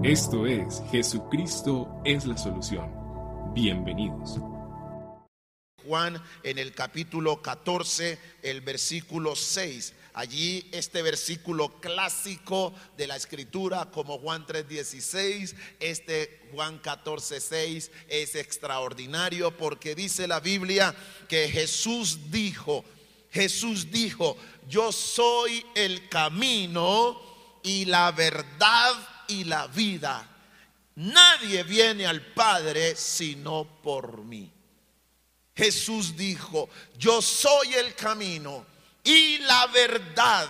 Esto es Jesucristo es la solución. Bienvenidos. Juan en el capítulo 14, el versículo 6. Allí este versículo clásico de la escritura como Juan 3:16, este Juan 14:6 es extraordinario porque dice la Biblia que Jesús dijo, Jesús dijo, yo soy el camino y la verdad y la vida. Nadie viene al Padre sino por mí. Jesús dijo, yo soy el camino y la verdad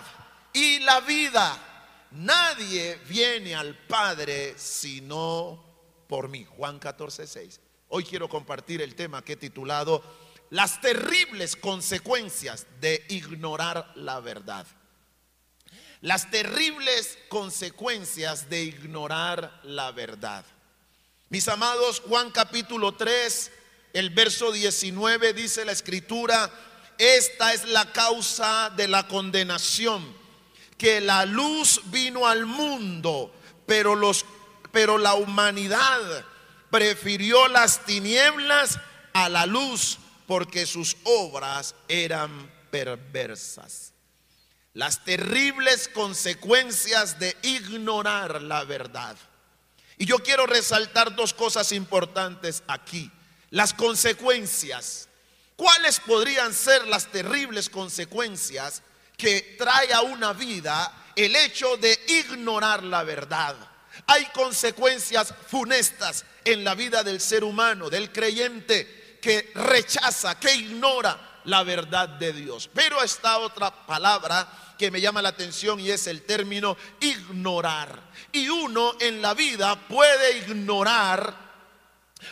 y la vida. Nadie viene al Padre sino por mí. Juan 14, 6. Hoy quiero compartir el tema que he titulado Las terribles consecuencias de ignorar la verdad. Las terribles consecuencias de ignorar la verdad. Mis amados, Juan capítulo 3 el verso 19 dice la escritura, esta es la causa de la condenación, que la luz vino al mundo, pero los pero la humanidad prefirió las tinieblas a la luz porque sus obras eran perversas. Las terribles consecuencias de ignorar la verdad. Y yo quiero resaltar dos cosas importantes aquí las consecuencias. ¿Cuáles podrían ser las terribles consecuencias que trae a una vida el hecho de ignorar la verdad? Hay consecuencias funestas en la vida del ser humano, del creyente que rechaza, que ignora la verdad de Dios. Pero está otra palabra que me llama la atención y es el término ignorar. Y uno en la vida puede ignorar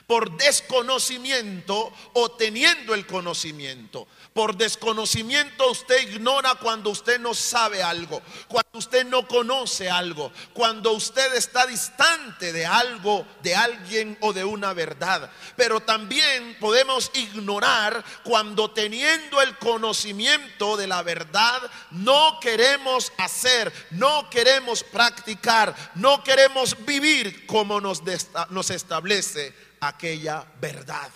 por desconocimiento o teniendo el conocimiento. Por desconocimiento usted ignora cuando usted no sabe algo, cuando usted no conoce algo, cuando usted está distante de algo, de alguien o de una verdad. Pero también podemos ignorar cuando teniendo el conocimiento de la verdad no queremos hacer, no queremos practicar, no queremos vivir como nos, nos establece aquella verdad.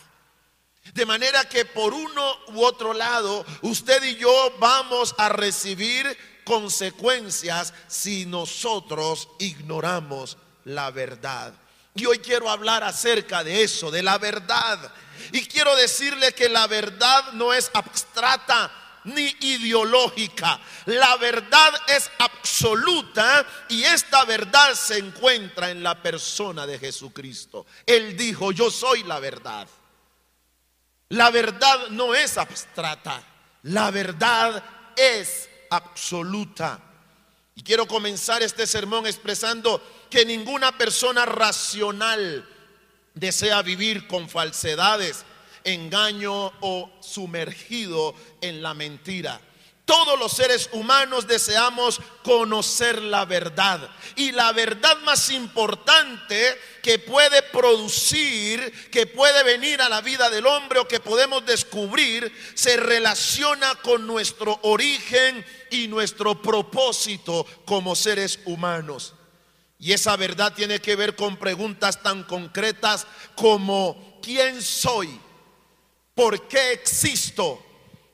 De manera que por uno u otro lado, usted y yo vamos a recibir consecuencias si nosotros ignoramos la verdad. Y hoy quiero hablar acerca de eso, de la verdad. Y quiero decirle que la verdad no es abstrata, ni ideológica. La verdad es absoluta y esta verdad se encuentra en la persona de Jesucristo. Él dijo, yo soy la verdad. La verdad no es abstrata, la verdad es absoluta. Y quiero comenzar este sermón expresando que ninguna persona racional desea vivir con falsedades engaño o sumergido en la mentira. Todos los seres humanos deseamos conocer la verdad. Y la verdad más importante que puede producir, que puede venir a la vida del hombre o que podemos descubrir, se relaciona con nuestro origen y nuestro propósito como seres humanos. Y esa verdad tiene que ver con preguntas tan concretas como ¿quién soy? ¿Por qué existo?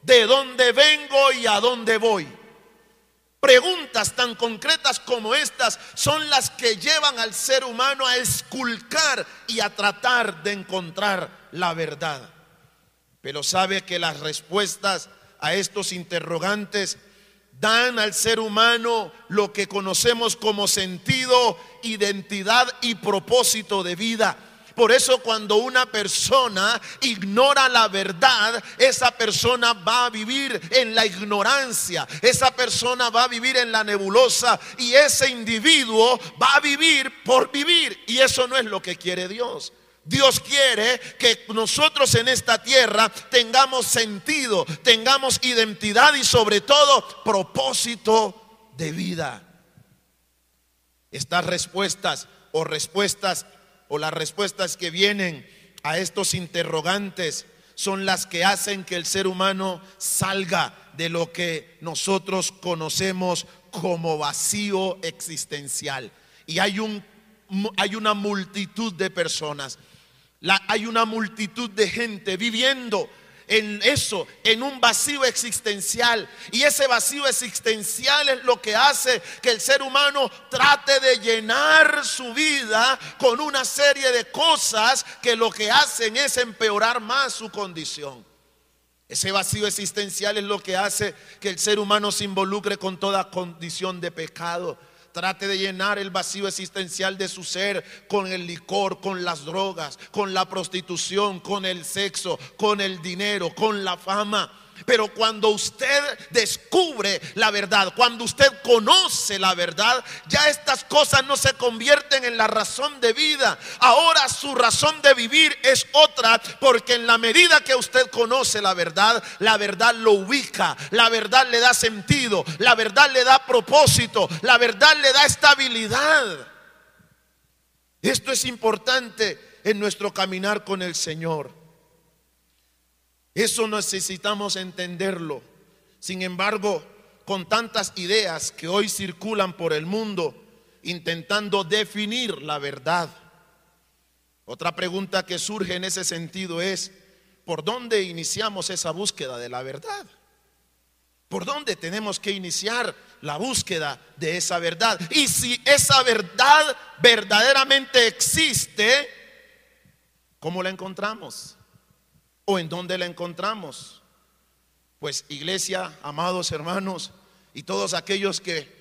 ¿De dónde vengo y a dónde voy? Preguntas tan concretas como estas son las que llevan al ser humano a esculcar y a tratar de encontrar la verdad. Pero sabe que las respuestas a estos interrogantes dan al ser humano lo que conocemos como sentido, identidad y propósito de vida. Por eso cuando una persona ignora la verdad, esa persona va a vivir en la ignorancia, esa persona va a vivir en la nebulosa y ese individuo va a vivir por vivir. Y eso no es lo que quiere Dios. Dios quiere que nosotros en esta tierra tengamos sentido, tengamos identidad y sobre todo propósito de vida. Estas respuestas o respuestas o las respuestas que vienen a estos interrogantes son las que hacen que el ser humano salga de lo que nosotros conocemos como vacío existencial. Y hay un hay una multitud de personas, hay una multitud de gente viviendo en eso, en un vacío existencial. Y ese vacío existencial es lo que hace que el ser humano trate de llenar su vida con una serie de cosas que lo que hacen es empeorar más su condición. Ese vacío existencial es lo que hace que el ser humano se involucre con toda condición de pecado. Trate de llenar el vacío existencial de su ser con el licor, con las drogas, con la prostitución, con el sexo, con el dinero, con la fama. Pero cuando usted descubre la verdad, cuando usted conoce la verdad, ya estas cosas no se convierten en la razón de vida. Ahora su razón de vivir es otra, porque en la medida que usted conoce la verdad, la verdad lo ubica, la verdad le da sentido, la verdad le da propósito, la verdad le da estabilidad. Esto es importante en nuestro caminar con el Señor. Eso necesitamos entenderlo. Sin embargo, con tantas ideas que hoy circulan por el mundo intentando definir la verdad. Otra pregunta que surge en ese sentido es, ¿por dónde iniciamos esa búsqueda de la verdad? ¿Por dónde tenemos que iniciar la búsqueda de esa verdad? Y si esa verdad verdaderamente existe, ¿cómo la encontramos? En dónde la encontramos. Pues iglesia, amados hermanos, y todos aquellos que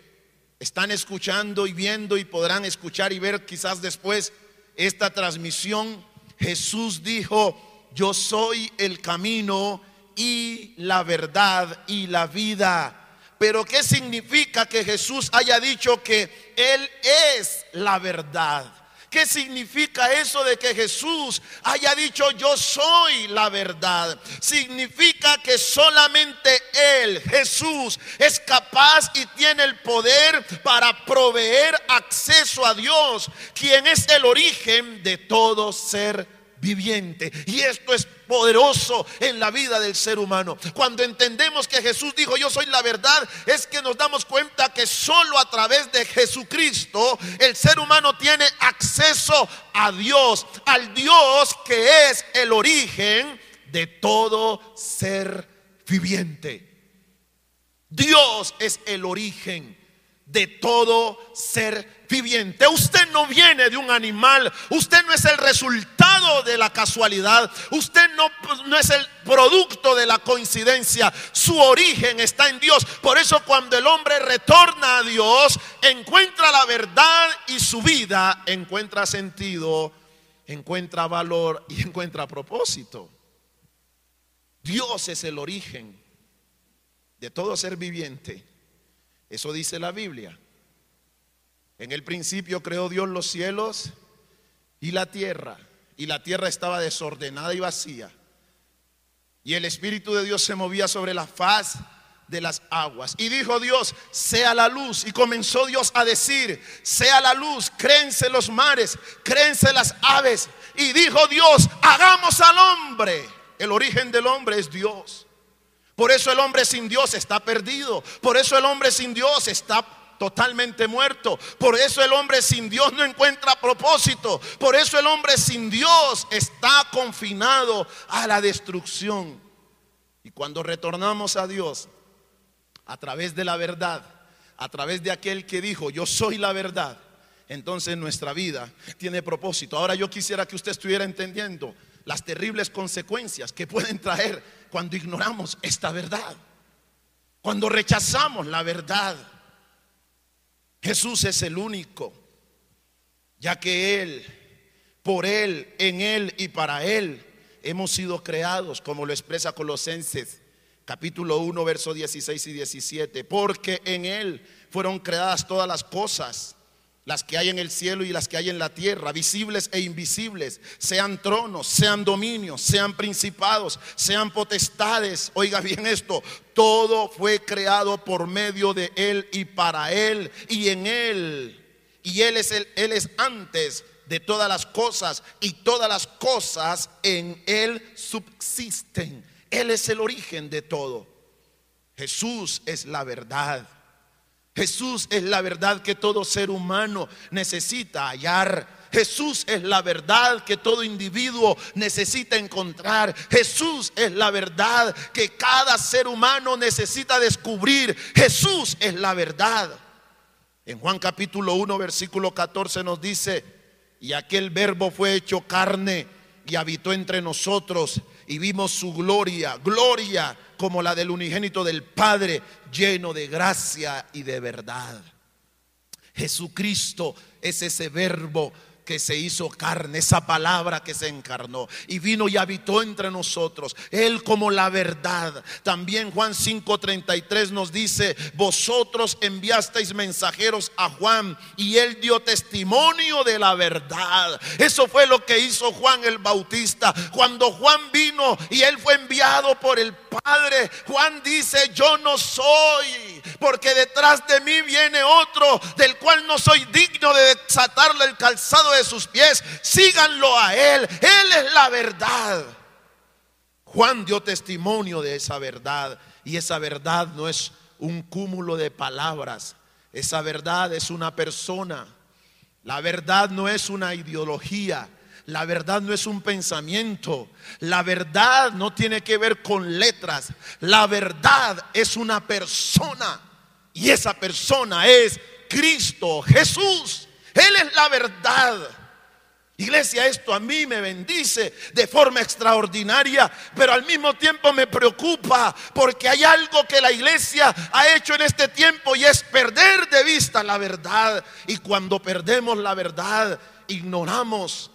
están escuchando y viendo y podrán escuchar y ver quizás después esta transmisión, Jesús dijo, yo soy el camino y la verdad y la vida. Pero ¿qué significa que Jesús haya dicho que Él es la verdad? ¿Qué significa eso de que Jesús haya dicho yo soy la verdad? Significa que solamente Él, Jesús, es capaz y tiene el poder para proveer acceso a Dios, quien es el origen de todo ser viviente. Y esto es poderoso en la vida del ser humano. Cuando entendemos que Jesús dijo, yo soy la verdad, es que nos damos cuenta que solo a través de Jesucristo el ser humano tiene acceso a Dios, al Dios que es el origen de todo ser viviente. Dios es el origen de todo ser viviente. Usted no viene de un animal, usted no es el resultado de la casualidad, usted no, no, es el producto de la coincidencia, su origen está en Dios. Por eso cuando el hombre retorna a Dios, encuentra la verdad y su vida encuentra sentido, encuentra valor y encuentra propósito. Dios es el origen de todo ser viviente. Eso dice la Biblia. En el principio creó Dios los cielos y la tierra, y la tierra estaba desordenada y vacía. Y el Espíritu de Dios se movía sobre la faz de las aguas. Y dijo Dios, sea la luz. Y comenzó Dios a decir, sea la luz, créense los mares, créense las aves. Y dijo Dios, hagamos al hombre. El origen del hombre es Dios. Por eso el hombre sin Dios está perdido. Por eso el hombre sin Dios está totalmente muerto. Por eso el hombre sin Dios no encuentra propósito. Por eso el hombre sin Dios está confinado a la destrucción. Y cuando retornamos a Dios a través de la verdad, a través de aquel que dijo, yo soy la verdad, entonces nuestra vida tiene propósito. Ahora yo quisiera que usted estuviera entendiendo las terribles consecuencias que pueden traer cuando ignoramos esta verdad, cuando rechazamos la verdad. Jesús es el único, ya que Él, por Él, en Él y para Él hemos sido creados, como lo expresa Colosenses capítulo 1, verso 16 y 17, porque en Él fueron creadas todas las cosas las que hay en el cielo y las que hay en la tierra, visibles e invisibles, sean tronos, sean dominios, sean principados, sean potestades. Oiga bien esto, todo fue creado por medio de Él y para Él y en Él. Y Él es, el, él es antes de todas las cosas y todas las cosas en Él subsisten. Él es el origen de todo. Jesús es la verdad. Jesús es la verdad que todo ser humano necesita hallar. Jesús es la verdad que todo individuo necesita encontrar. Jesús es la verdad que cada ser humano necesita descubrir. Jesús es la verdad. En Juan capítulo 1, versículo 14 nos dice, y aquel verbo fue hecho carne y habitó entre nosotros y vimos su gloria, gloria como la del unigénito del Padre, lleno de gracia y de verdad. Jesucristo es ese verbo que se hizo carne, esa palabra que se encarnó y vino y habitó entre nosotros. Él como la verdad. También Juan 5:33 nos dice, vosotros enviasteis mensajeros a Juan y él dio testimonio de la verdad. Eso fue lo que hizo Juan el Bautista. Cuando Juan vino y él fue enviado por el Padre, Juan dice, yo no soy, porque detrás de mí viene otro del cual no soy digno de desatarle el calzado de sus pies, síganlo a Él. Él es la verdad. Juan dio testimonio de esa verdad y esa verdad no es un cúmulo de palabras, esa verdad es una persona. La verdad no es una ideología, la verdad no es un pensamiento, la verdad no tiene que ver con letras, la verdad es una persona y esa persona es Cristo Jesús. Él es la verdad. Iglesia, esto a mí me bendice de forma extraordinaria, pero al mismo tiempo me preocupa porque hay algo que la iglesia ha hecho en este tiempo y es perder de vista la verdad. Y cuando perdemos la verdad, ignoramos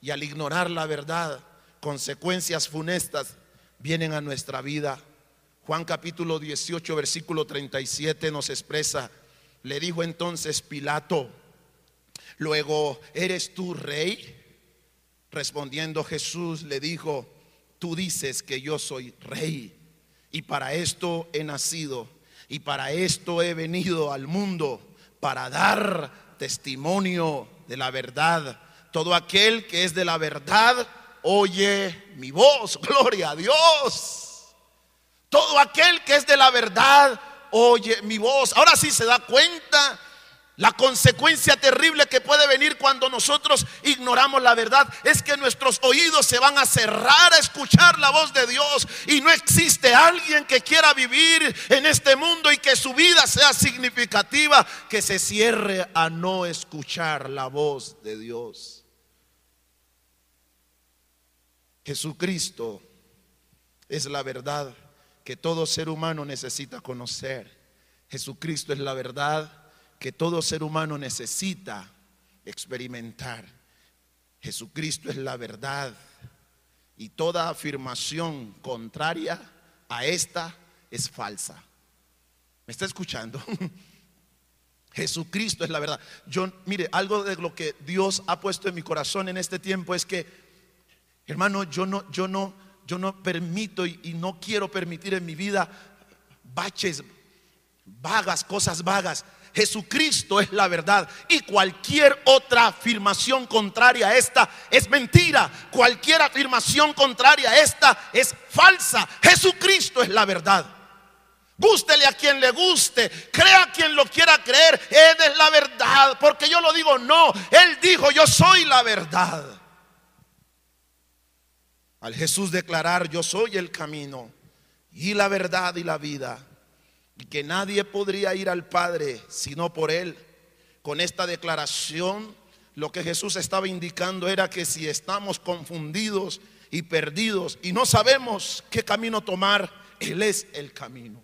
y al ignorar la verdad, consecuencias funestas vienen a nuestra vida. Juan capítulo 18, versículo 37 nos expresa, le dijo entonces Pilato, Luego, ¿eres tú rey? Respondiendo Jesús le dijo, tú dices que yo soy rey y para esto he nacido y para esto he venido al mundo, para dar testimonio de la verdad. Todo aquel que es de la verdad oye mi voz, gloria a Dios. Todo aquel que es de la verdad oye mi voz. Ahora sí se da cuenta la consecuencia terrible que puede venir cuando nosotros ignoramos la verdad es que nuestros oídos se van a cerrar a escuchar la voz de Dios y no existe alguien que quiera vivir en este mundo y que su vida sea significativa que se cierre a no escuchar la voz de Dios. Jesucristo es la verdad que todo ser humano necesita conocer. Jesucristo es la verdad que todo ser humano necesita experimentar. Jesucristo es la verdad y toda afirmación contraria a esta es falsa. ¿Me está escuchando? Jesucristo es la verdad. Yo, mire, algo de lo que Dios ha puesto en mi corazón en este tiempo es que, hermano, yo no, yo no, yo no permito y, y no quiero permitir en mi vida baches vagas, cosas vagas. Jesucristo es la verdad y cualquier otra afirmación contraria a esta es mentira. Cualquier afirmación contraria a esta es falsa. Jesucristo es la verdad. Gústele a quien le guste, crea a quien lo quiera creer. Él es la verdad, porque yo lo digo, no. Él dijo, yo soy la verdad. Al Jesús declarar, yo soy el camino y la verdad y la vida que nadie podría ir al Padre sino por Él. Con esta declaración, lo que Jesús estaba indicando era que si estamos confundidos y perdidos y no sabemos qué camino tomar, Él es el camino.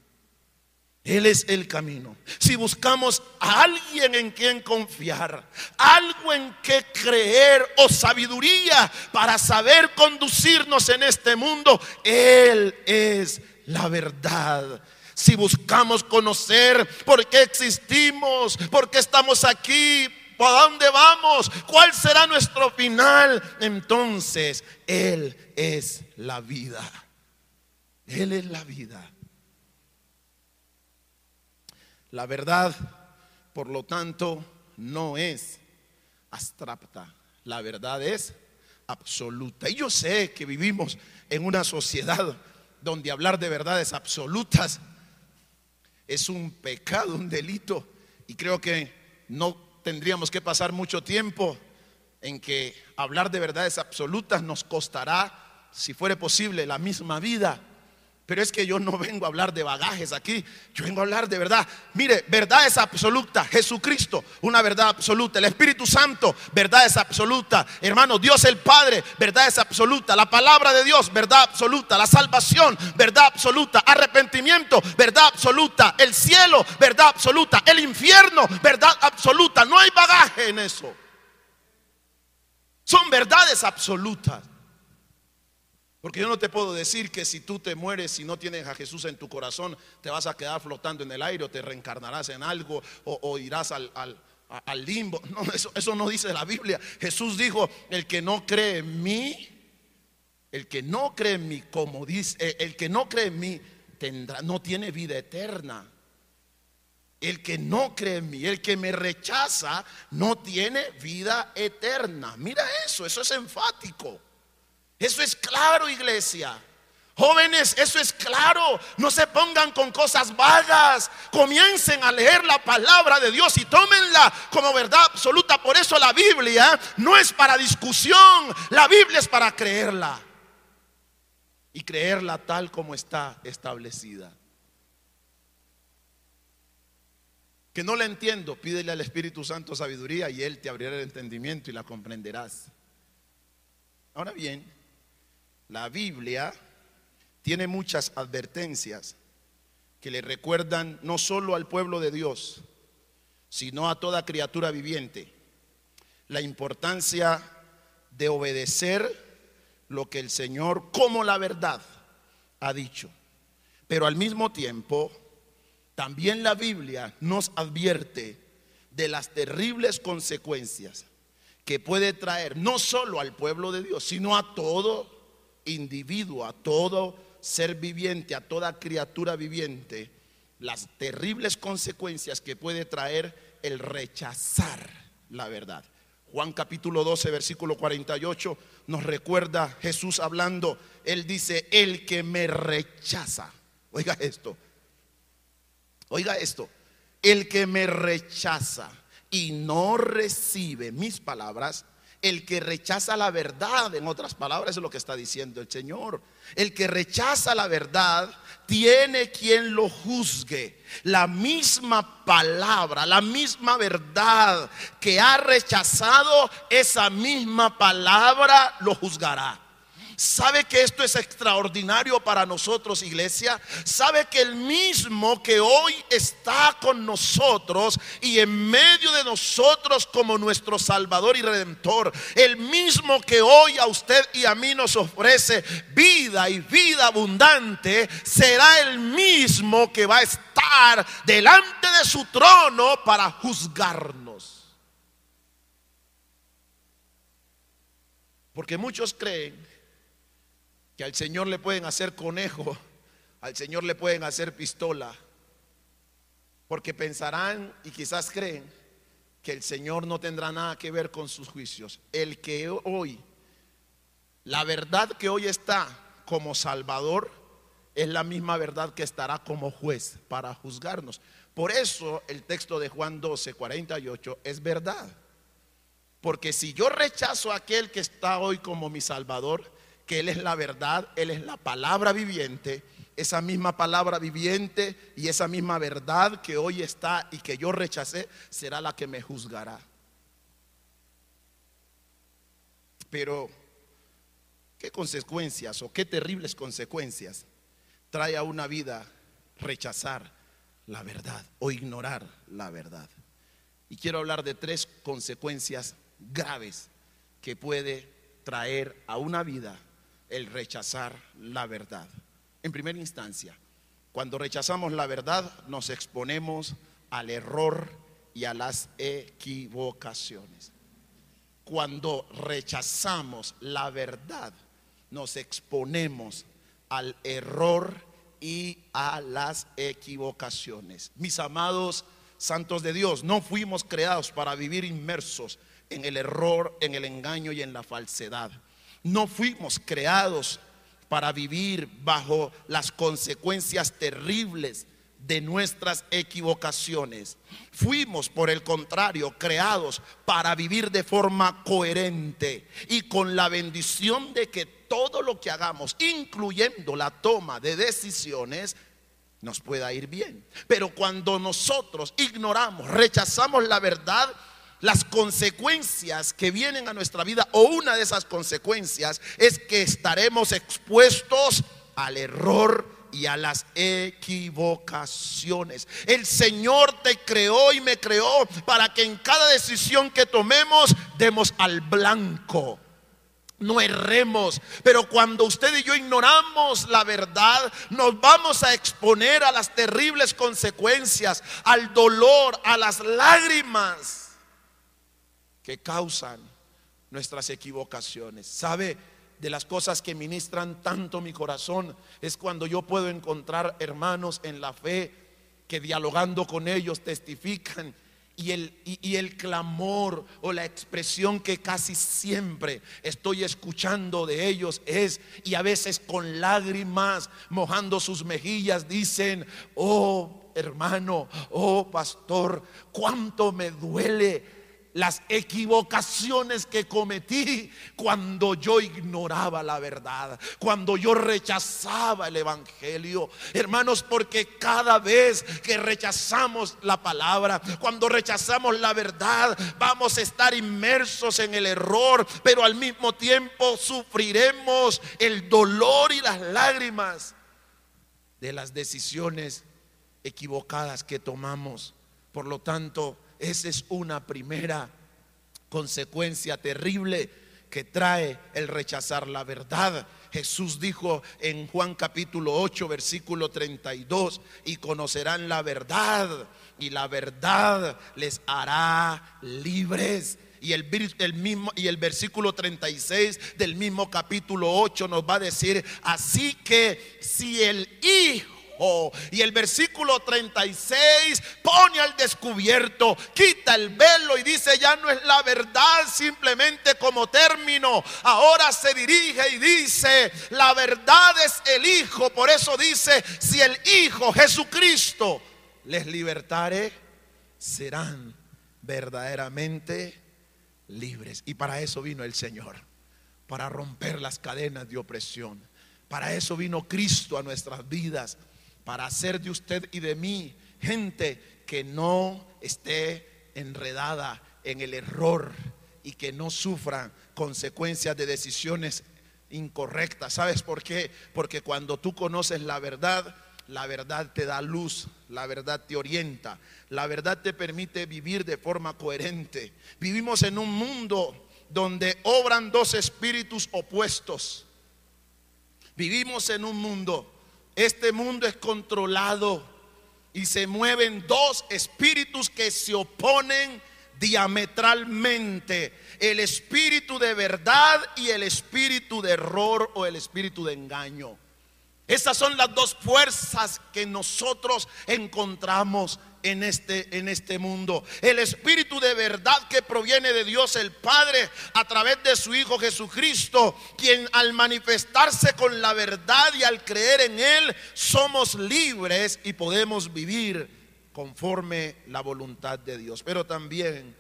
Él es el camino. Si buscamos a alguien en quien confiar, algo en que creer o sabiduría para saber conducirnos en este mundo, Él es la verdad si buscamos conocer por qué existimos, por qué estamos aquí, ¿para dónde vamos? ¿Cuál será nuestro final? Entonces, Él es la vida. Él es la vida. La verdad, por lo tanto, no es abstracta. La verdad es absoluta. Y yo sé que vivimos en una sociedad donde hablar de verdades absolutas es un pecado, un delito. Y creo que no tendríamos que pasar mucho tiempo en que hablar de verdades absolutas nos costará, si fuere posible, la misma vida. Pero es que yo no vengo a hablar de bagajes aquí, yo vengo a hablar de verdad. Mire, verdad es absoluta. Jesucristo, una verdad absoluta. El Espíritu Santo, verdad es absoluta. Hermano, Dios el Padre, verdad es absoluta. La palabra de Dios, verdad absoluta. La salvación, verdad absoluta. Arrepentimiento, verdad absoluta. El cielo, verdad absoluta. El infierno, verdad absoluta. No hay bagaje en eso. Son verdades absolutas. Porque yo no te puedo decir que si tú te mueres y no tienes a Jesús en tu corazón, te vas a quedar flotando en el aire o te reencarnarás en algo o, irás al, limbo. No, eso, eso no dice la Biblia. Jesús dijo, el que no cree en mí, el que no cree en mí, como dice, eh, el que no cree en mí, tendrá, no tiene vida eterna. El que no cree en mí, el que me rechaza, no tiene vida eterna. Mira eso, eso es enfático. Eso es claro, iglesia. Jóvenes, eso es claro. No se pongan con cosas vagas. Comiencen a leer la palabra de Dios y tómenla como verdad absoluta. Por eso la Biblia no es para discusión. La Biblia es para creerla. Y creerla tal como está establecida. Que no la entiendo, pídele al Espíritu Santo sabiduría y Él te abrirá el entendimiento y la comprenderás. Ahora bien, la Biblia tiene muchas advertencias que le recuerdan no solo al pueblo de Dios, sino a toda criatura viviente, la importancia de obedecer lo que el Señor como la verdad ha dicho. Pero al mismo tiempo, también la Biblia nos advierte de las terribles consecuencias que puede traer no solo al pueblo de Dios, sino a todo individuo, a todo ser viviente, a toda criatura viviente, las terribles consecuencias que puede traer el rechazar la verdad. Juan capítulo 12, versículo 48 nos recuerda Jesús hablando, él dice, el que me rechaza, oiga esto, oiga esto, el que me rechaza y no recibe mis palabras, el que rechaza la verdad, en otras palabras, es lo que está diciendo el Señor. El que rechaza la verdad tiene quien lo juzgue. La misma palabra, la misma verdad que ha rechazado, esa misma palabra lo juzgará. ¿Sabe que esto es extraordinario para nosotros, iglesia? ¿Sabe que el mismo que hoy está con nosotros y en medio de nosotros como nuestro Salvador y Redentor, el mismo que hoy a usted y a mí nos ofrece vida y vida abundante, será el mismo que va a estar delante de su trono para juzgarnos? Porque muchos creen que al Señor le pueden hacer conejo, al Señor le pueden hacer pistola, porque pensarán y quizás creen que el Señor no tendrá nada que ver con sus juicios. El que hoy, la verdad que hoy está como Salvador, es la misma verdad que estará como juez para juzgarnos. Por eso el texto de Juan 12, 48 es verdad. Porque si yo rechazo a aquel que está hoy como mi Salvador, que Él es la verdad, Él es la palabra viviente, esa misma palabra viviente y esa misma verdad que hoy está y que yo rechacé, será la que me juzgará. Pero, ¿qué consecuencias o qué terribles consecuencias trae a una vida rechazar la verdad o ignorar la verdad? Y quiero hablar de tres consecuencias graves que puede traer a una vida el rechazar la verdad. En primera instancia, cuando rechazamos la verdad nos exponemos al error y a las equivocaciones. Cuando rechazamos la verdad nos exponemos al error y a las equivocaciones. Mis amados santos de Dios, no fuimos creados para vivir inmersos en el error, en el engaño y en la falsedad. No fuimos creados para vivir bajo las consecuencias terribles de nuestras equivocaciones. Fuimos, por el contrario, creados para vivir de forma coherente y con la bendición de que todo lo que hagamos, incluyendo la toma de decisiones, nos pueda ir bien. Pero cuando nosotros ignoramos, rechazamos la verdad, las consecuencias que vienen a nuestra vida o una de esas consecuencias es que estaremos expuestos al error y a las equivocaciones. El Señor te creó y me creó para que en cada decisión que tomemos demos al blanco no erremos. Pero cuando usted y yo ignoramos la verdad, nos vamos a exponer a las terribles consecuencias, al dolor, a las lágrimas que causan nuestras equivocaciones. ¿Sabe? De las cosas que ministran tanto mi corazón es cuando yo puedo encontrar hermanos en la fe que dialogando con ellos testifican y el, y, el, clamor o la expresión que casi siempre estoy escuchando de ellos es, y a veces con lágrimas mojando sus mejillas, dicen, oh hermano, oh pastor, cuánto me duele las equivocaciones que cometí cuando yo ignoraba la verdad, cuando yo rechazaba el Evangelio. Hermanos, porque cada vez que rechazamos la palabra, cuando rechazamos la verdad, vamos a estar inmersos en el error, pero al mismo tiempo sufriremos el dolor y las lágrimas de las decisiones equivocadas que tomamos. Por lo tanto, esa es una primera consecuencia terrible que trae el rechazar la verdad. Jesús dijo en Juan capítulo 8, versículo 32, y conocerán la verdad, y la verdad les hará libres. Y el, mismo, y el versículo 36 del mismo capítulo 8 nos va a decir, así que si el Hijo y el versículo 36 pone al descubierto, quita el velo y dice, ya no es la verdad simplemente como término. Ahora se dirige y dice, la verdad es el Hijo. Por eso dice, si el Hijo Jesucristo les libertare, serán verdaderamente libres. Y para eso vino el Señor, para romper las cadenas de opresión. Para eso vino Cristo a nuestras vidas para hacer de usted y de mí gente que no esté enredada en el error y que no sufra consecuencias de decisiones incorrectas. ¿Sabes por qué? Porque cuando tú conoces la verdad, la verdad te da luz, la verdad te orienta, la verdad te permite vivir de forma coherente. Vivimos en un mundo donde obran dos espíritus opuestos. Vivimos en un mundo este mundo es controlado y se mueven dos espíritus que se oponen diametralmente. El espíritu de verdad y el espíritu de error o el espíritu de engaño. Esas son las dos fuerzas que nosotros encontramos en este, en este mundo. El espíritu de verdad que proviene de Dios el Padre a través de su Hijo Jesucristo, quien al manifestarse con la verdad y al creer en Él, somos libres y podemos vivir conforme la voluntad de Dios. Pero también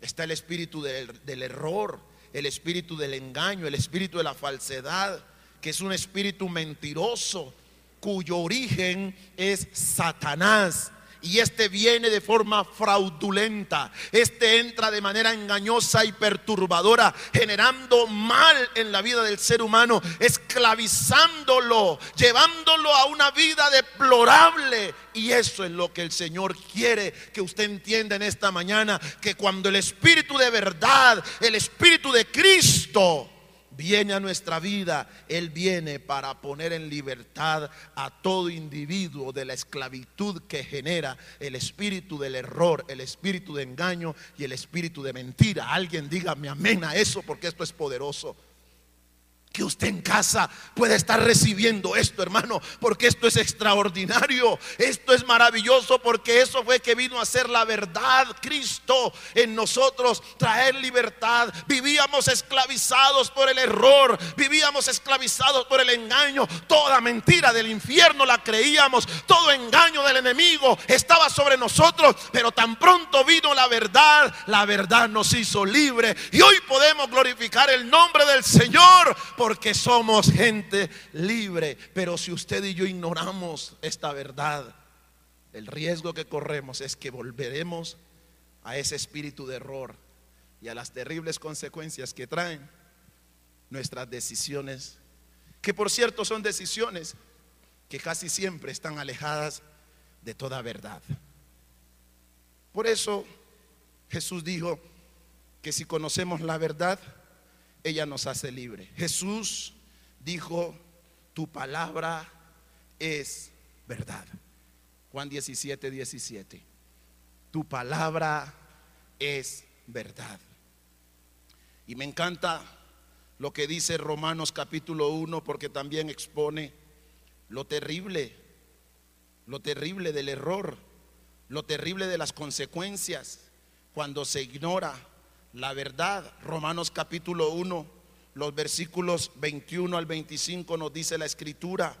está el espíritu del, del error, el espíritu del engaño, el espíritu de la falsedad, que es un espíritu mentiroso cuyo origen es Satanás y este viene de forma fraudulenta. Este entra de manera engañosa y perturbadora, generando mal en la vida del ser humano, esclavizándolo, llevándolo a una vida deplorable. Y eso es lo que el Señor quiere que usted entienda en esta mañana, que cuando el Espíritu de verdad, el Espíritu de Cristo, viene a nuestra vida, Él viene para poner en libertad a todo individuo de la esclavitud que genera el espíritu del error, el espíritu de engaño y el espíritu de mentira. Alguien dígame amén a eso porque esto es poderoso. Que usted en casa pueda estar recibiendo esto, hermano, porque esto es extraordinario, esto es maravilloso, porque eso fue que vino a ser la verdad, Cristo en nosotros, traer libertad. Vivíamos esclavizados por el error, vivíamos esclavizados por el engaño, toda mentira del infierno la creíamos, todo engaño del enemigo estaba sobre nosotros, pero tan pronto vino la verdad, la verdad nos hizo libre y hoy podemos glorificar el nombre del Señor porque somos gente libre. Pero si usted y yo ignoramos esta verdad, el riesgo que corremos es que volveremos a ese espíritu de error y a las terribles consecuencias que traen nuestras decisiones, que por cierto son decisiones que casi siempre están alejadas de toda verdad. Por eso Jesús dijo que si conocemos la verdad, ella nos hace libre. Jesús dijo, tu palabra es verdad. Juan 17, 17. Tu palabra es verdad. Y me encanta lo que dice Romanos capítulo 1 porque también expone lo terrible, lo terrible del error, lo terrible de las consecuencias cuando se ignora la verdad. Romanos capítulo 1, los versículos 21 al 25 nos dice la escritura,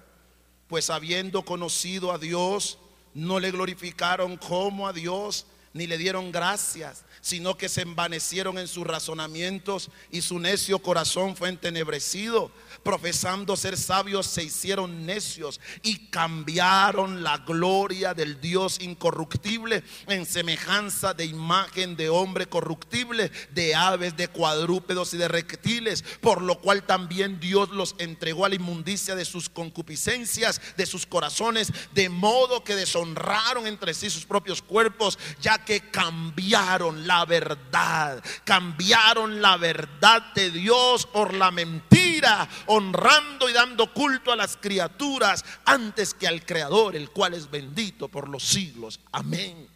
pues habiendo conocido a Dios, no le glorificaron como a Dios, ni le dieron gracias, sino que se envanecieron en sus razonamientos y su necio corazón fue entenebrecido. Profesando ser sabios, se hicieron necios y cambiaron la gloria del Dios incorruptible en semejanza de imagen de hombre corruptible, de aves, de cuadrúpedos y de reptiles, por lo cual también Dios los entregó a la inmundicia de sus concupiscencias, de sus corazones, de modo que deshonraron entre sí sus propios cuerpos, ya que cambiaron la verdad, cambiaron la verdad de Dios por la mentira, honrando y dando culto a las criaturas antes que al Creador, el cual es bendito por los siglos. Amén.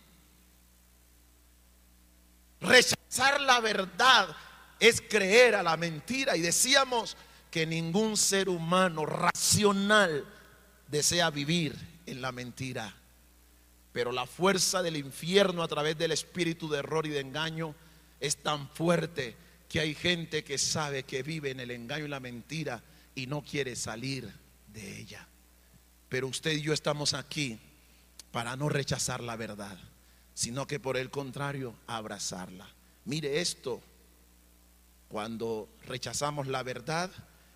Rechazar la verdad es creer a la mentira y decíamos que ningún ser humano racional desea vivir en la mentira. Pero la fuerza del infierno a través del espíritu de error y de engaño es tan fuerte que hay gente que sabe que vive en el engaño y la mentira y no quiere salir de ella. Pero usted y yo estamos aquí para no rechazar la verdad, sino que por el contrario abrazarla. Mire esto, cuando rechazamos la verdad,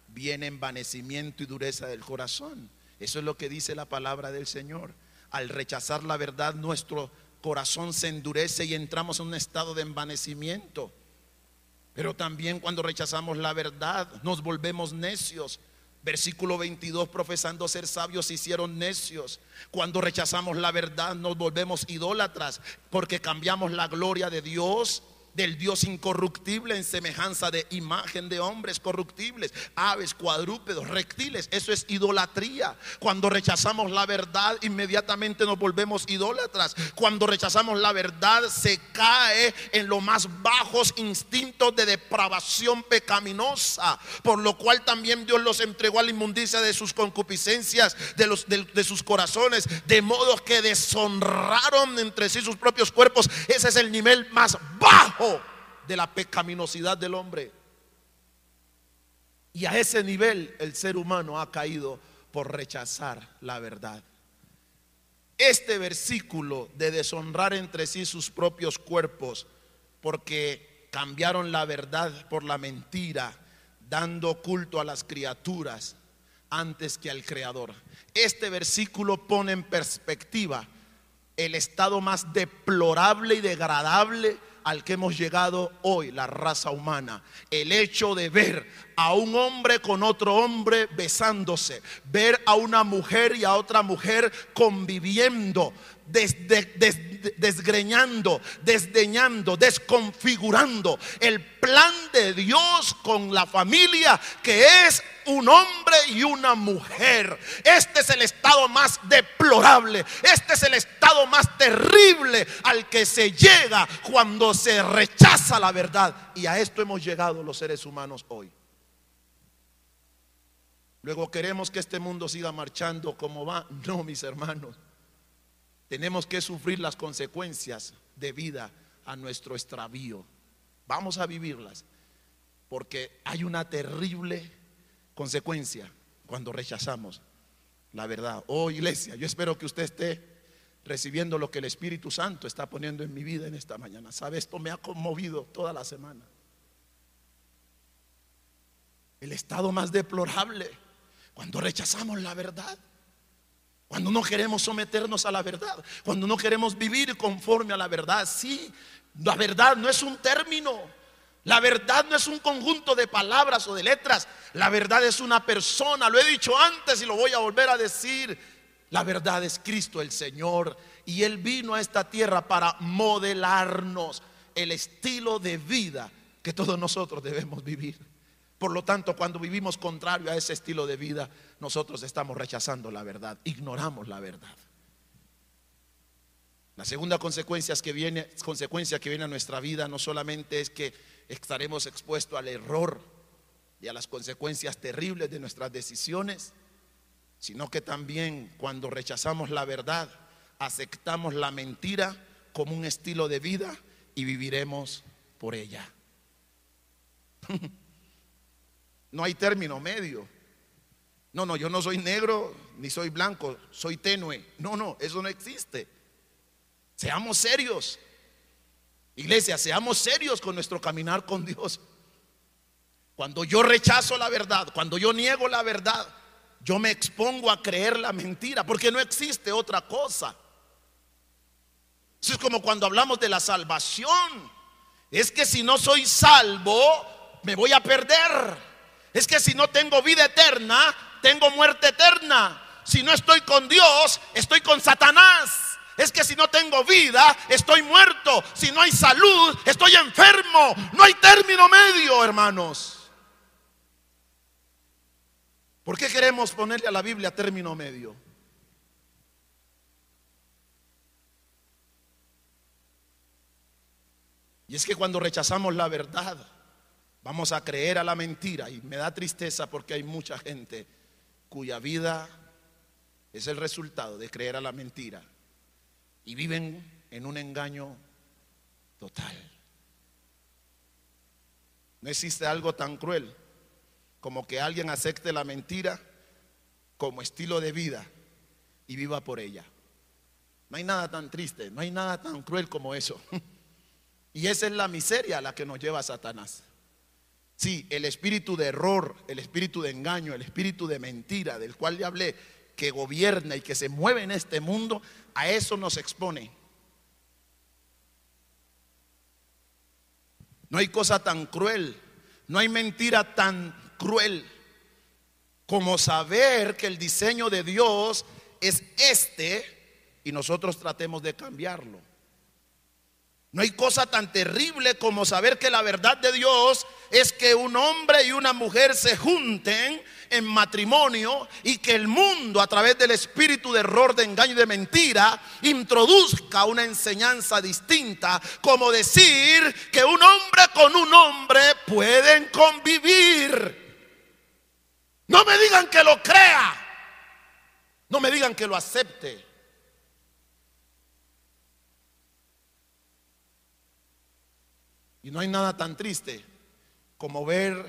viene envanecimiento y dureza del corazón. Eso es lo que dice la palabra del Señor al rechazar la verdad, nuestro corazón se endurece y entramos en un estado de envanecimiento. Pero también cuando rechazamos la verdad, nos volvemos necios. Versículo 22, profesando ser sabios, se hicieron necios. Cuando rechazamos la verdad, nos volvemos idólatras, porque cambiamos la gloria de Dios del Dios incorruptible en semejanza de imagen de hombres corruptibles, aves, cuadrúpedos, reptiles. Eso es idolatría. Cuando rechazamos la verdad, inmediatamente nos volvemos idólatras. Cuando rechazamos la verdad, se cae en los más bajos instintos de depravación pecaminosa, por lo cual también Dios los entregó a la inmundicia de sus concupiscencias, de, los, de, de sus corazones, de modo que deshonraron entre sí sus propios cuerpos. Ese es el nivel más bajo de la pecaminosidad del hombre. Y a ese nivel el ser humano ha caído por rechazar la verdad. Este versículo de deshonrar entre sí sus propios cuerpos porque cambiaron la verdad por la mentira, dando culto a las criaturas antes que al Creador. Este versículo pone en perspectiva el estado más deplorable y degradable al que hemos llegado hoy, la raza humana. El hecho de ver a un hombre con otro hombre besándose, ver a una mujer y a otra mujer conviviendo, desgreñando, desdeñando, desconfigurando el plan de Dios con la familia que es un hombre y una mujer. Este es el estado más deplorable. Este es el estado más terrible al que se llega cuando se rechaza la verdad. Y a esto hemos llegado los seres humanos hoy. Luego queremos que este mundo siga marchando como va. No, mis hermanos. Tenemos que sufrir las consecuencias de vida a nuestro extravío. Vamos a vivirlas. Porque hay una terrible consecuencia cuando rechazamos la verdad. Oh iglesia, yo espero que usted esté recibiendo lo que el Espíritu Santo está poniendo en mi vida en esta mañana. ¿Sabe? Esto me ha conmovido toda la semana. El estado más deplorable cuando rechazamos la verdad. Cuando no queremos someternos a la verdad, cuando no queremos vivir conforme a la verdad, sí, la verdad no es un término, la verdad no es un conjunto de palabras o de letras, la verdad es una persona, lo he dicho antes y lo voy a volver a decir, la verdad es Cristo el Señor y Él vino a esta tierra para modelarnos el estilo de vida que todos nosotros debemos vivir. Por lo tanto, cuando vivimos contrario a ese estilo de vida, nosotros estamos rechazando la verdad, ignoramos la verdad. La segunda consecuencia que viene, consecuencia que viene a nuestra vida no solamente es que estaremos expuestos al error y a las consecuencias terribles de nuestras decisiones, sino que también cuando rechazamos la verdad, aceptamos la mentira como un estilo de vida y viviremos por ella. No hay término medio. No, no, yo no soy negro ni soy blanco, soy tenue. No, no, eso no existe. Seamos serios. Iglesia, seamos serios con nuestro caminar con Dios. Cuando yo rechazo la verdad, cuando yo niego la verdad, yo me expongo a creer la mentira, porque no existe otra cosa. Eso es como cuando hablamos de la salvación. Es que si no soy salvo, me voy a perder. Es que si no tengo vida eterna, tengo muerte eterna. Si no estoy con Dios, estoy con Satanás. Es que si no tengo vida, estoy muerto. Si no hay salud, estoy enfermo. No hay término medio, hermanos. ¿Por qué queremos ponerle a la Biblia término medio? Y es que cuando rechazamos la verdad, Vamos a creer a la mentira y me da tristeza porque hay mucha gente cuya vida es el resultado de creer a la mentira y viven en un engaño total. No existe algo tan cruel como que alguien acepte la mentira como estilo de vida y viva por ella. No hay nada tan triste, no hay nada tan cruel como eso. Y esa es la miseria a la que nos lleva Satanás. Sí, el espíritu de error, el espíritu de engaño, el espíritu de mentira del cual le hablé, que gobierna y que se mueve en este mundo, a eso nos expone. No hay cosa tan cruel, no hay mentira tan cruel como saber que el diseño de Dios es este y nosotros tratemos de cambiarlo. No hay cosa tan terrible como saber que la verdad de Dios es que un hombre y una mujer se junten en matrimonio y que el mundo a través del espíritu de error, de engaño y de mentira introduzca una enseñanza distinta, como decir que un hombre con un hombre pueden convivir. No me digan que lo crea, no me digan que lo acepte. Y no hay nada tan triste como ver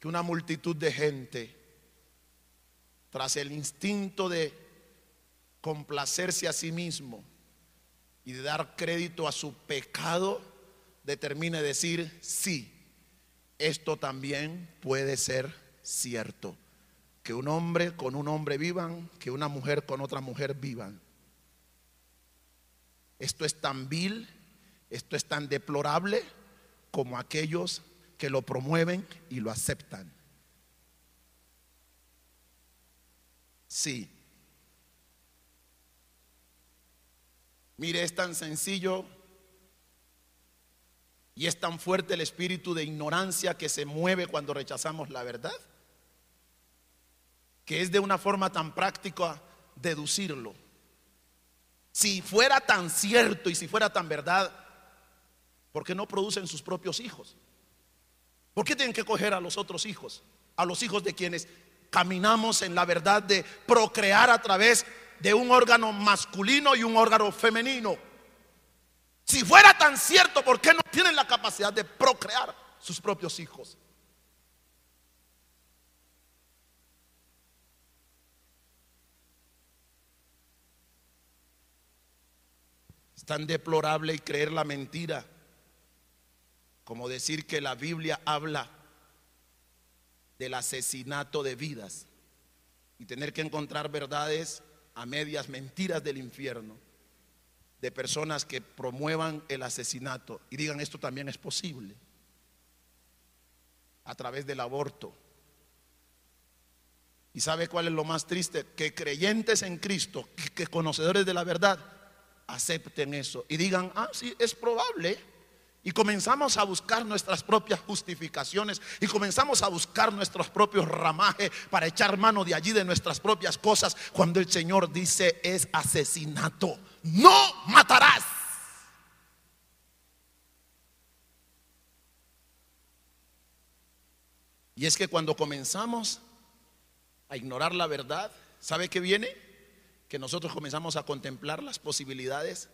que una multitud de gente, tras el instinto de complacerse a sí mismo y de dar crédito a su pecado, determine decir, sí, esto también puede ser cierto. Que un hombre con un hombre vivan, que una mujer con otra mujer vivan. Esto es tan vil, esto es tan deplorable como aquellos que lo promueven y lo aceptan. Sí. Mire, es tan sencillo y es tan fuerte el espíritu de ignorancia que se mueve cuando rechazamos la verdad, que es de una forma tan práctica deducirlo. Si fuera tan cierto y si fuera tan verdad, ¿Por qué no producen sus propios hijos? ¿Por qué tienen que coger a los otros hijos? A los hijos de quienes caminamos en la verdad de procrear a través de un órgano masculino y un órgano femenino. Si fuera tan cierto, ¿por qué no tienen la capacidad de procrear sus propios hijos? Es tan deplorable y creer la mentira como decir que la Biblia habla del asesinato de vidas y tener que encontrar verdades a medias mentiras del infierno de personas que promuevan el asesinato y digan esto también es posible a través del aborto. ¿Y sabe cuál es lo más triste? Que creyentes en Cristo, que conocedores de la verdad, acepten eso y digan, ah, sí, es probable. Y comenzamos a buscar nuestras propias justificaciones y comenzamos a buscar nuestros propios ramajes para echar mano de allí de nuestras propias cosas cuando el Señor dice es asesinato. No matarás. Y es que cuando comenzamos a ignorar la verdad, ¿sabe qué viene? Que nosotros comenzamos a contemplar las posibilidades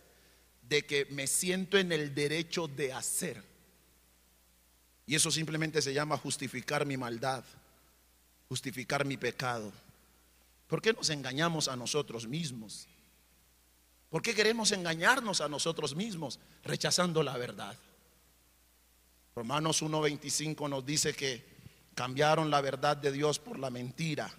de que me siento en el derecho de hacer. Y eso simplemente se llama justificar mi maldad, justificar mi pecado. ¿Por qué nos engañamos a nosotros mismos? ¿Por qué queremos engañarnos a nosotros mismos rechazando la verdad? Romanos 1.25 nos dice que cambiaron la verdad de Dios por la mentira.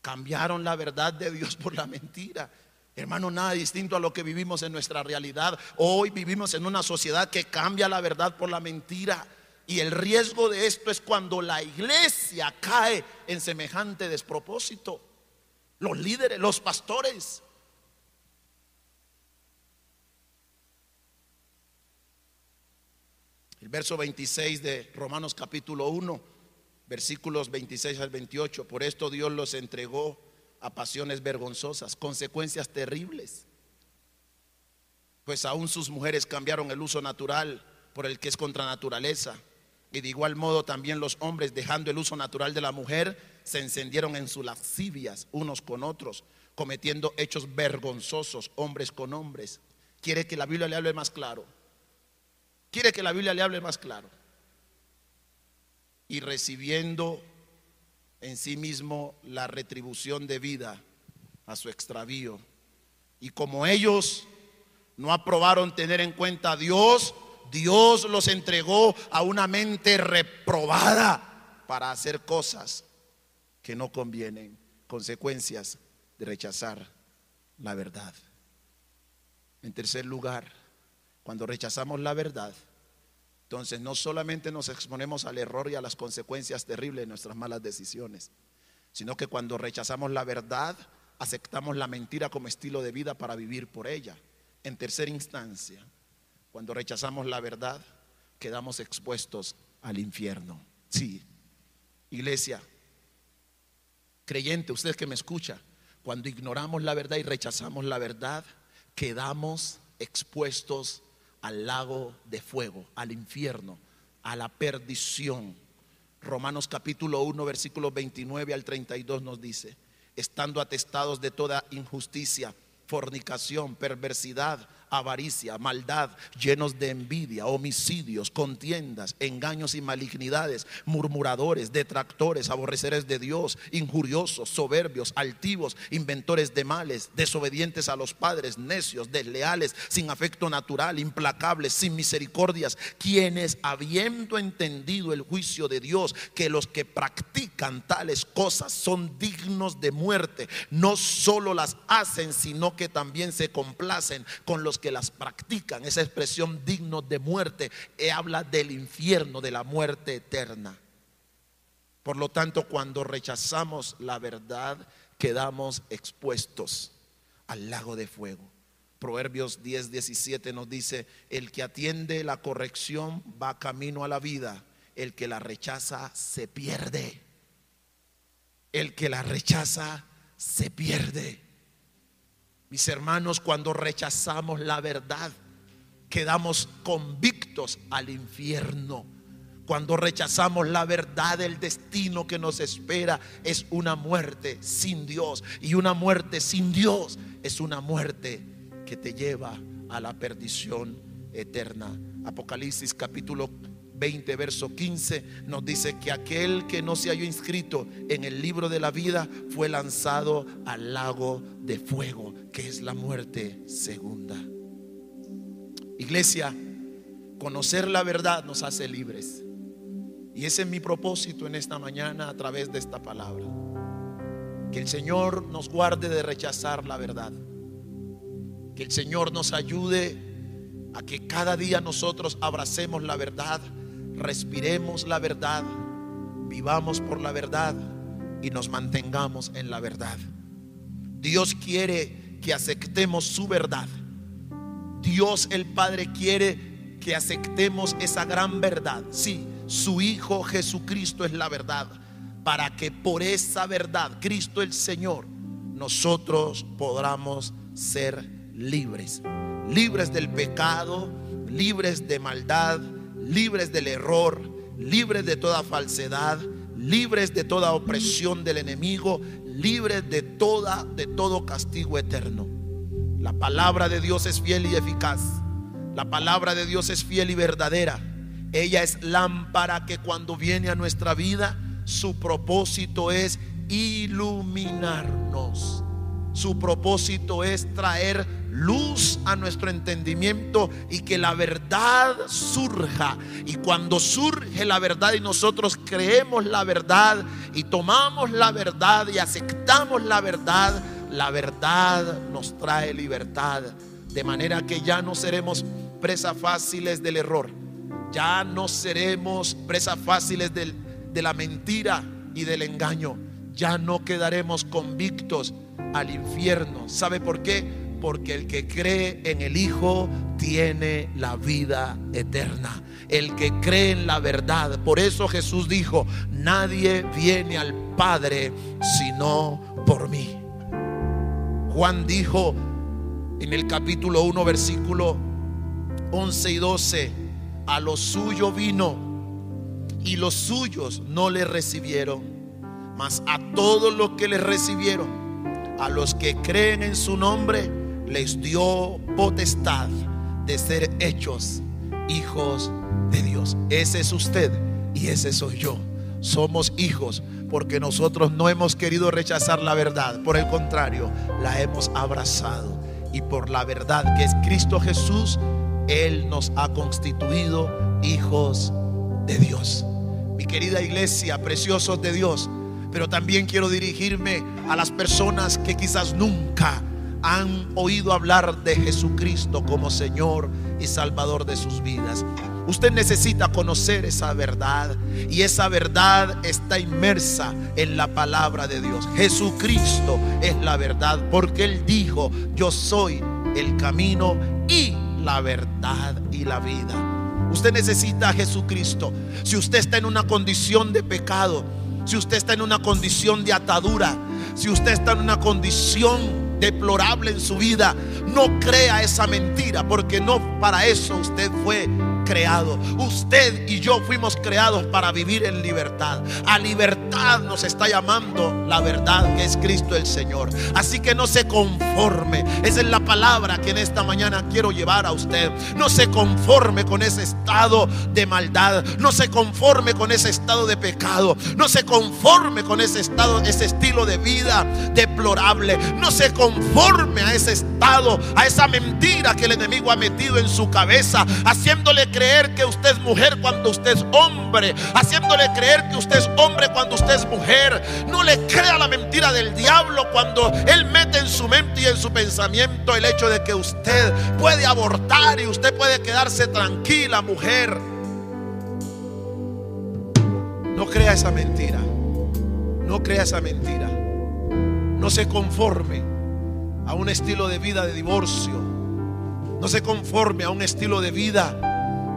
Cambiaron la verdad de Dios por la mentira. Hermano, nada distinto a lo que vivimos en nuestra realidad. Hoy vivimos en una sociedad que cambia la verdad por la mentira. Y el riesgo de esto es cuando la iglesia cae en semejante despropósito. Los líderes, los pastores. El verso 26 de Romanos capítulo 1, versículos 26 al 28. Por esto Dios los entregó a pasiones vergonzosas, consecuencias terribles. Pues aún sus mujeres cambiaron el uso natural por el que es contra naturaleza. Y de igual modo también los hombres, dejando el uso natural de la mujer, se encendieron en sus lascivias unos con otros, cometiendo hechos vergonzosos, hombres con hombres. ¿Quiere que la Biblia le hable más claro? ¿Quiere que la Biblia le hable más claro? Y recibiendo en sí mismo la retribución de vida a su extravío. Y como ellos no aprobaron tener en cuenta a Dios, Dios los entregó a una mente reprobada para hacer cosas que no convienen, consecuencias de rechazar la verdad. En tercer lugar, cuando rechazamos la verdad, entonces no solamente nos exponemos al error y a las consecuencias terribles de nuestras malas decisiones, sino que cuando rechazamos la verdad, aceptamos la mentira como estilo de vida para vivir por ella. En tercera instancia, cuando rechazamos la verdad, quedamos expuestos al infierno. Sí, iglesia, creyente, usted que me escucha, cuando ignoramos la verdad y rechazamos la verdad, quedamos expuestos al lago de fuego, al infierno, a la perdición. Romanos capítulo 1, versículos 29 al 32 nos dice, estando atestados de toda injusticia, fornicación, perversidad, avaricia, maldad, llenos de envidia, homicidios, contiendas, engaños y malignidades, murmuradores, detractores, aborreceres de Dios, injuriosos, soberbios, altivos, inventores de males, desobedientes a los padres, necios, desleales, sin afecto natural, implacables, sin misericordias, quienes habiendo entendido el juicio de Dios, que los que practican tales cosas son dignos de muerte, no solo las hacen, sino que también se complacen con los que las practican. Esa expresión digno de muerte eh, habla del infierno, de la muerte eterna. Por lo tanto, cuando rechazamos la verdad, quedamos expuestos al lago de fuego. Proverbios 10, 17 nos dice, el que atiende la corrección va camino a la vida, el que la rechaza se pierde. El que la rechaza se pierde. Mis hermanos, cuando rechazamos la verdad, quedamos convictos al infierno. Cuando rechazamos la verdad del destino que nos espera, es una muerte sin Dios. Y una muerte sin Dios es una muerte que te lleva a la perdición eterna. Apocalipsis capítulo 20, verso 15, nos dice que aquel que no se halló inscrito en el libro de la vida fue lanzado al lago de fuego, que es la muerte segunda. Iglesia, conocer la verdad nos hace libres. Y ese es mi propósito en esta mañana a través de esta palabra. Que el Señor nos guarde de rechazar la verdad. Que el Señor nos ayude a que cada día nosotros abracemos la verdad respiremos la verdad, vivamos por la verdad y nos mantengamos en la verdad. Dios quiere que aceptemos su verdad. Dios el Padre quiere que aceptemos esa gran verdad. Sí, su Hijo Jesucristo es la verdad. Para que por esa verdad, Cristo el Señor, nosotros podamos ser libres. Libres del pecado, libres de maldad, libres del error, libres de toda falsedad, libres de toda opresión del enemigo, libres de toda de todo castigo eterno. La palabra de Dios es fiel y eficaz. La palabra de Dios es fiel y verdadera. Ella es lámpara que cuando viene a nuestra vida, su propósito es iluminarnos. Su propósito es traer luz a nuestro entendimiento y que la verdad surja. Y cuando surge la verdad y nosotros creemos la verdad y tomamos la verdad y aceptamos la verdad, la verdad nos trae libertad. De manera que ya no seremos presas fáciles del error. Ya no seremos presas fáciles de la mentira y del engaño. Ya no quedaremos convictos al infierno. ¿Sabe por qué? porque el que cree en el Hijo tiene la vida eterna. El que cree en la verdad. Por eso Jesús dijo, nadie viene al Padre sino por mí. Juan dijo en el capítulo 1, versículo 11 y 12, a lo suyo vino y los suyos no le recibieron, mas a todos los que le recibieron, a los que creen en su nombre, les dio potestad de ser hechos hijos de Dios. Ese es usted y ese soy yo. Somos hijos porque nosotros no hemos querido rechazar la verdad. Por el contrario, la hemos abrazado. Y por la verdad que es Cristo Jesús, Él nos ha constituido hijos de Dios. Mi querida iglesia, preciosos de Dios. Pero también quiero dirigirme a las personas que quizás nunca han oído hablar de Jesucristo como Señor y Salvador de sus vidas. Usted necesita conocer esa verdad y esa verdad está inmersa en la palabra de Dios. Jesucristo es la verdad porque Él dijo, yo soy el camino y la verdad y la vida. Usted necesita a Jesucristo. Si usted está en una condición de pecado, si usted está en una condición de atadura, si usted está en una condición deplorable en su vida, no crea esa mentira, porque no para eso usted fue creado. Usted y yo fuimos creados para vivir en libertad. A libertad nos está llamando la verdad que es Cristo el Señor. Así que no se conforme. Esa es la palabra que en esta mañana quiero llevar a usted. No se conforme con ese estado de maldad. No se conforme con ese estado de pecado. No se conforme con ese estado, ese estilo de vida deplorable. No se conforme a ese estado, a esa mentira que el enemigo ha metido en su cabeza, haciéndole creer que usted es mujer cuando usted es hombre, haciéndole creer que usted es hombre cuando usted es mujer. No le crea la mentira del diablo cuando él mete en su mente y en su pensamiento el hecho de que usted puede abortar y usted puede quedarse tranquila, mujer. No crea esa mentira. No crea esa mentira. No se conforme a un estilo de vida de divorcio. No se conforme a un estilo de vida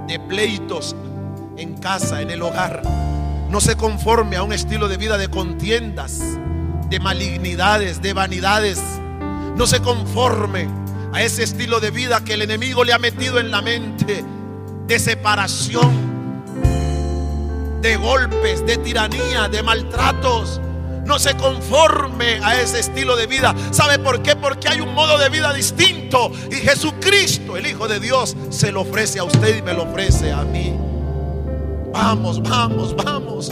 de pleitos en casa, en el hogar. No se conforme a un estilo de vida de contiendas, de malignidades, de vanidades. No se conforme a ese estilo de vida que el enemigo le ha metido en la mente de separación, de golpes, de tiranía, de maltratos. No se conforme a ese estilo de vida. ¿Sabe por qué? Porque hay un modo de vida distinto. Y Jesucristo, el Hijo de Dios, se lo ofrece a usted y me lo ofrece a mí. Vamos, vamos, vamos.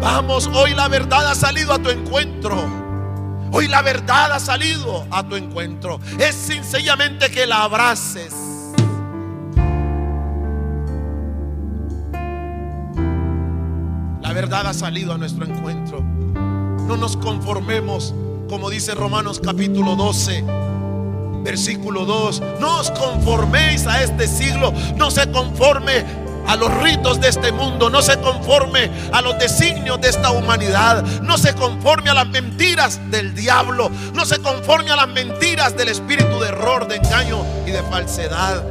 Vamos, hoy la verdad ha salido a tu encuentro. Hoy la verdad ha salido a tu encuentro. Es sencillamente que la abraces. La verdad ha salido a nuestro encuentro. No nos conformemos, como dice Romanos capítulo 12, versículo 2. No os conforméis a este siglo, no se conforme a los ritos de este mundo, no se conforme a los designios de esta humanidad, no se conforme a las mentiras del diablo, no se conforme a las mentiras del espíritu de error, de engaño y de falsedad.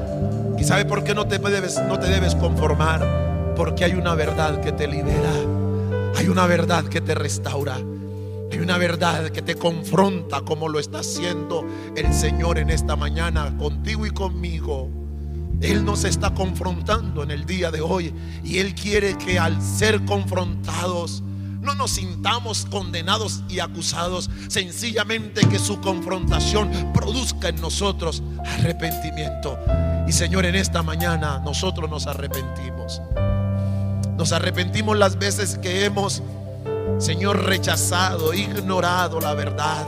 ¿Y sabe por qué no te debes, no te debes conformar? Porque hay una verdad que te libera, hay una verdad que te restaura. Hay una verdad que te confronta como lo está haciendo el Señor en esta mañana contigo y conmigo. Él nos está confrontando en el día de hoy y Él quiere que al ser confrontados no nos sintamos condenados y acusados, sencillamente que su confrontación produzca en nosotros arrepentimiento. Y Señor, en esta mañana nosotros nos arrepentimos. Nos arrepentimos las veces que hemos Señor, rechazado, ignorado la verdad.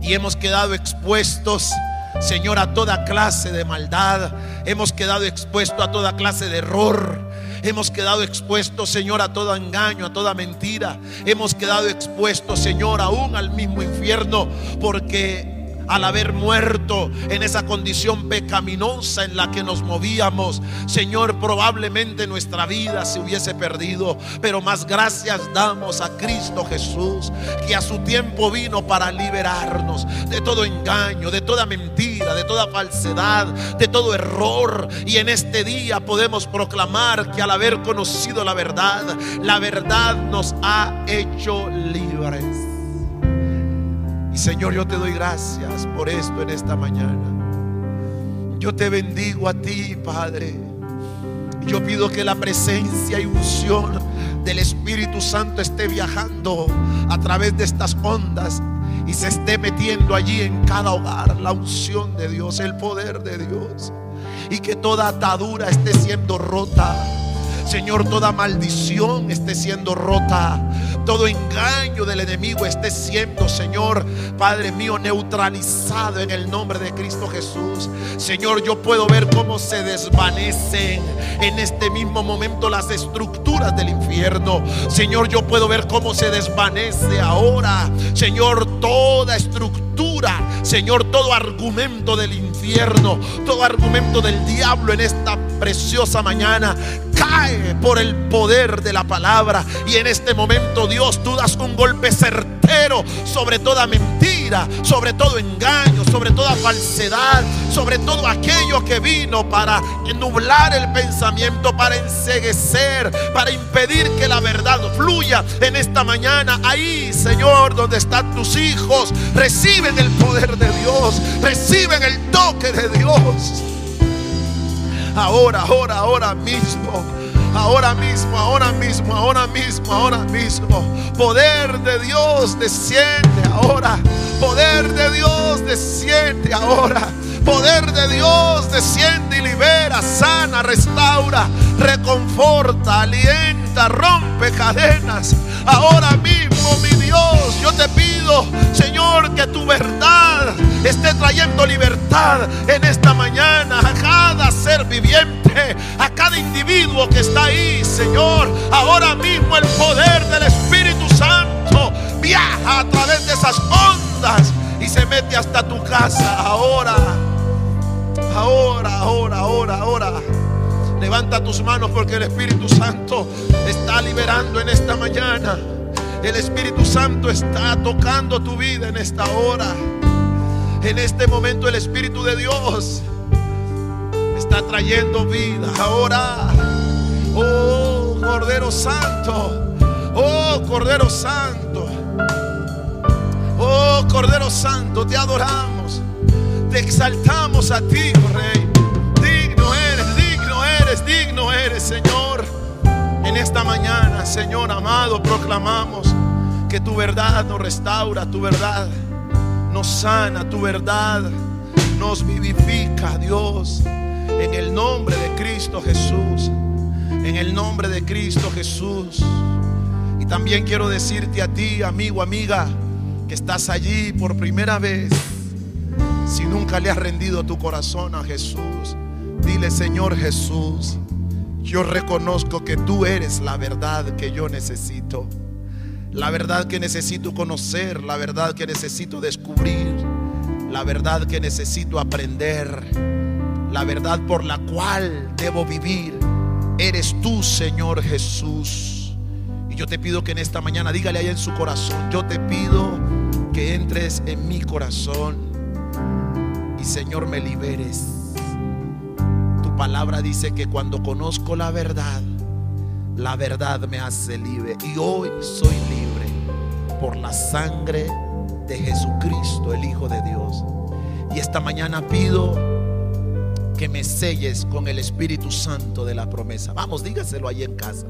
Y hemos quedado expuestos, Señor, a toda clase de maldad. Hemos quedado expuestos a toda clase de error. Hemos quedado expuestos, Señor, a todo engaño, a toda mentira. Hemos quedado expuestos, Señor, aún al mismo infierno. Porque al haber muerto en esa condición pecaminosa en la que nos movíamos, Señor, probablemente nuestra vida se hubiese perdido. Pero más gracias damos a Cristo Jesús, que a su tiempo vino para liberarnos de todo engaño, de toda mentira, de toda falsedad, de todo error. Y en este día podemos proclamar que al haber conocido la verdad, la verdad nos ha hecho libres. Señor, yo te doy gracias por esto en esta mañana. Yo te bendigo a ti, Padre. Yo pido que la presencia y unción del Espíritu Santo esté viajando a través de estas ondas y se esté metiendo allí en cada hogar la unción de Dios, el poder de Dios. Y que toda atadura esté siendo rota. Señor, toda maldición esté siendo rota todo engaño del enemigo esté siendo, Señor, Padre mío, neutralizado en el nombre de Cristo Jesús. Señor, yo puedo ver cómo se desvanecen en este mismo momento las estructuras del infierno. Señor, yo puedo ver cómo se desvanece ahora, Señor, toda estructura, Señor, todo argumento del infierno, todo argumento del diablo en esta preciosa mañana cae por el poder de la palabra. Y en este momento, Dios, tú das un golpe certero sobre toda mentira, sobre todo engaño, sobre toda falsedad, sobre todo aquello que vino para nublar el pensamiento, para enseguecer, para impedir que la verdad fluya en esta mañana. Ahí, Señor, donde están tus hijos, reciben el poder de Dios, reciben el toque de Dios. Ahora, ahora, ahora mismo. Ahora mismo, ahora mismo, ahora mismo, ahora mismo. Poder de Dios desciende ahora. Poder de Dios desciende ahora. Poder de Dios desciende y libera, sana, restaura, reconforta, alienta, rompe cadenas. Ahora mismo, mi Dios, yo te pido, Señor, que tu verdad esté trayendo libertad en esta mañana a cada ser viviente, a cada individuo que está ahí, Señor. Ahora mismo el poder del Espíritu Santo viaja a través de esas ondas se mete hasta tu casa ahora. Ahora, ahora, ahora, ahora. Levanta tus manos porque el Espíritu Santo está liberando en esta mañana. El Espíritu Santo está tocando tu vida en esta hora. En este momento el Espíritu de Dios está trayendo vida. Ahora, oh Cordero Santo, oh Cordero Santo, oh Cordero Santo, te adoramos. Te exaltamos a ti, oh Rey. Digno eres, digno eres, digno eres, Señor. En esta mañana, Señor amado, proclamamos que tu verdad nos restaura, tu verdad nos sana, tu verdad nos vivifica, Dios, en el nombre de Cristo Jesús, en el nombre de Cristo Jesús. Y también quiero decirte a ti, amigo, amiga, que estás allí por primera vez, si nunca le has rendido tu corazón a Jesús, dile, Señor Jesús, yo reconozco que tú eres la verdad que yo necesito. La verdad que necesito conocer, la verdad que necesito descubrir, la verdad que necesito aprender, la verdad por la cual debo vivir. Eres tú, Señor Jesús. Y yo te pido que en esta mañana, dígale ahí en su corazón, yo te pido que entres en mi corazón y Señor me liberes. Tu palabra dice que cuando conozco la verdad, la verdad me hace libre. Y hoy soy libre por la sangre de Jesucristo, el Hijo de Dios. Y esta mañana pido que me selles con el Espíritu Santo de la promesa. Vamos, dígaselo ahí en casa.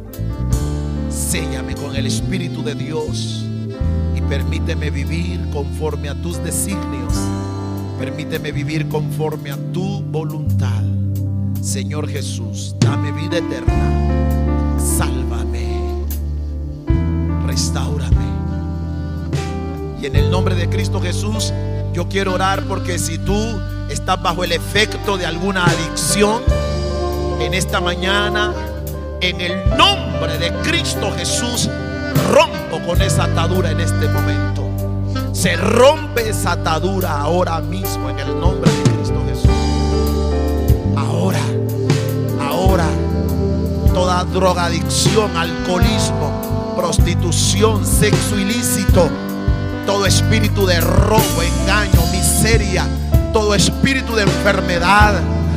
Séllame con el Espíritu de Dios permíteme vivir conforme a tus designios. Permíteme vivir conforme a tu voluntad. Señor Jesús, dame vida eterna sálvame, restaurame. Y en el nombre de Cristo Jesús, yo quiero orar porque si tú estás bajo el efecto de alguna adicción, en esta mañana, en el nombre de Cristo Jesús, con esa atadura en este momento. Se rompe esa atadura ahora mismo en el nombre de Cristo Jesús. Ahora, ahora toda drogadicción, alcoholismo, prostitución, sexo ilícito, todo espíritu de robo, engaño, miseria, todo espíritu de enfermedad,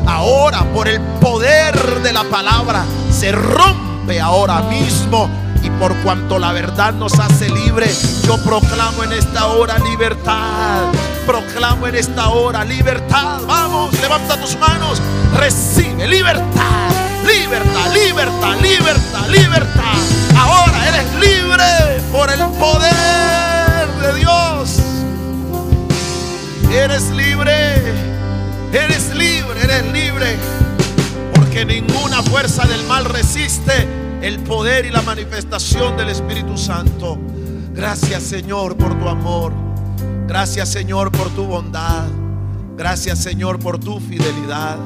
ahora por el poder de la palabra se rompe ahora mismo. Y por cuanto la verdad nos hace libre, yo proclamo en esta hora libertad. Proclamo en esta hora libertad. Vamos, levanta tus manos. Recibe libertad libertad, libertad, libertad, libertad. Ahora eres libre por el poder de Dios. Eres libre, eres libre, eres libre. Porque ninguna fuerza del mal resiste el poder y la manifestación del Espíritu Santo. Gracias Señor por tu amor. Gracias Señor por tu bondad. Gracias Señor por tu fidelidad.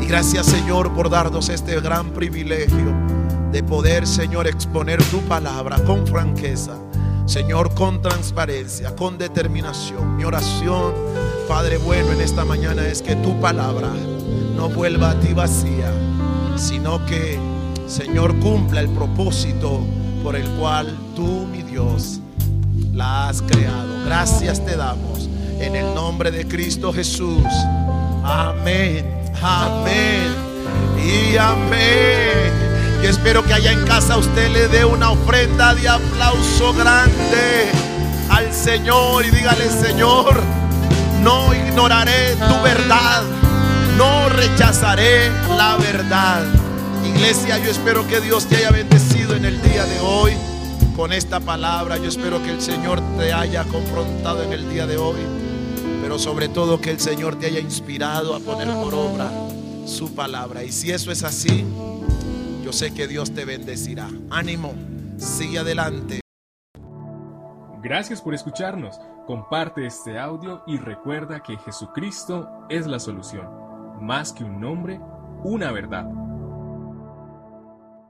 Y gracias Señor por darnos este gran privilegio de poder Señor exponer tu palabra con franqueza. Señor, con transparencia, con determinación. Mi oración, Padre bueno, en esta mañana es que tu palabra no vuelva a ti vacía, sino que, Señor, cumpla el propósito por el cual tú, mi Dios, la has creado. Gracias te damos en el nombre de Cristo Jesús. Amén. Amén. Y amén. Yo espero que allá en casa usted le dé una ofrenda de aplauso grande al Señor y dígale, Señor, no ignoraré tu verdad, no rechazaré la verdad. Iglesia, yo espero que Dios te haya bendecido en el día de hoy con esta palabra. Yo espero que el Señor te haya confrontado en el día de hoy pero sobre todo que el Señor te haya inspirado a poner por obra su palabra. Y si eso es así, yo sé que Dios te bendecirá. Ánimo, sigue adelante. Gracias por escucharnos. Comparte este audio y recuerda que Jesucristo es la solución. Más que un nombre, una verdad.